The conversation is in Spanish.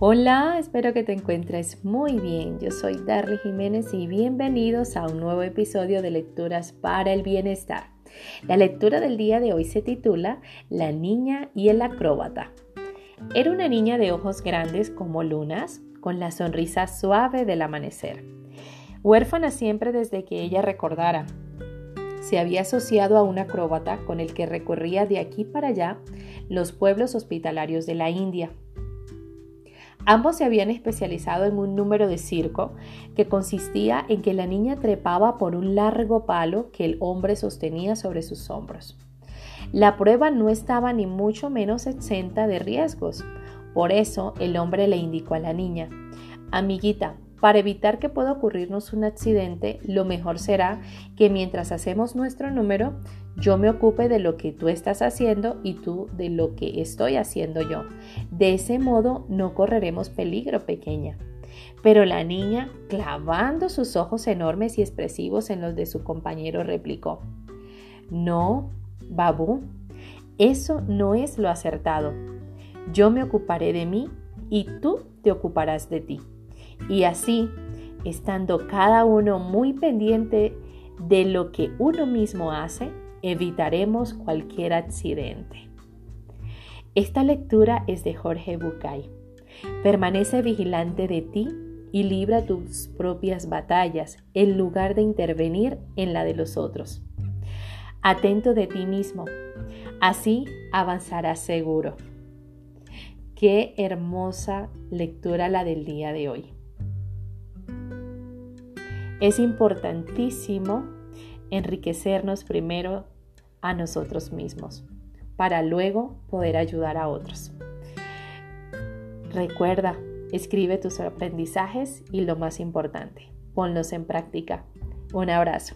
Hola, espero que te encuentres muy bien. Yo soy Darly Jiménez y bienvenidos a un nuevo episodio de Lecturas para el Bienestar. La lectura del día de hoy se titula La niña y el acróbata. Era una niña de ojos grandes como lunas, con la sonrisa suave del amanecer. Huérfana siempre desde que ella recordara, se había asociado a un acróbata con el que recorría de aquí para allá los pueblos hospitalarios de la India. Ambos se habían especializado en un número de circo que consistía en que la niña trepaba por un largo palo que el hombre sostenía sobre sus hombros. La prueba no estaba ni mucho menos exenta de riesgos. Por eso el hombre le indicó a la niña, Amiguita, para evitar que pueda ocurrirnos un accidente, lo mejor será que mientras hacemos nuestro número, yo me ocupe de lo que tú estás haciendo y tú de lo que estoy haciendo yo. De ese modo no correremos peligro, pequeña. Pero la niña, clavando sus ojos enormes y expresivos en los de su compañero, replicó, No, Babu, eso no es lo acertado. Yo me ocuparé de mí y tú te ocuparás de ti. Y así, estando cada uno muy pendiente de lo que uno mismo hace, evitaremos cualquier accidente. Esta lectura es de Jorge Bucay. Permanece vigilante de ti y libra tus propias batallas en lugar de intervenir en la de los otros. Atento de ti mismo, así avanzarás seguro. Qué hermosa lectura la del día de hoy. Es importantísimo enriquecernos primero a nosotros mismos para luego poder ayudar a otros. Recuerda, escribe tus aprendizajes y lo más importante, ponlos en práctica. Un abrazo.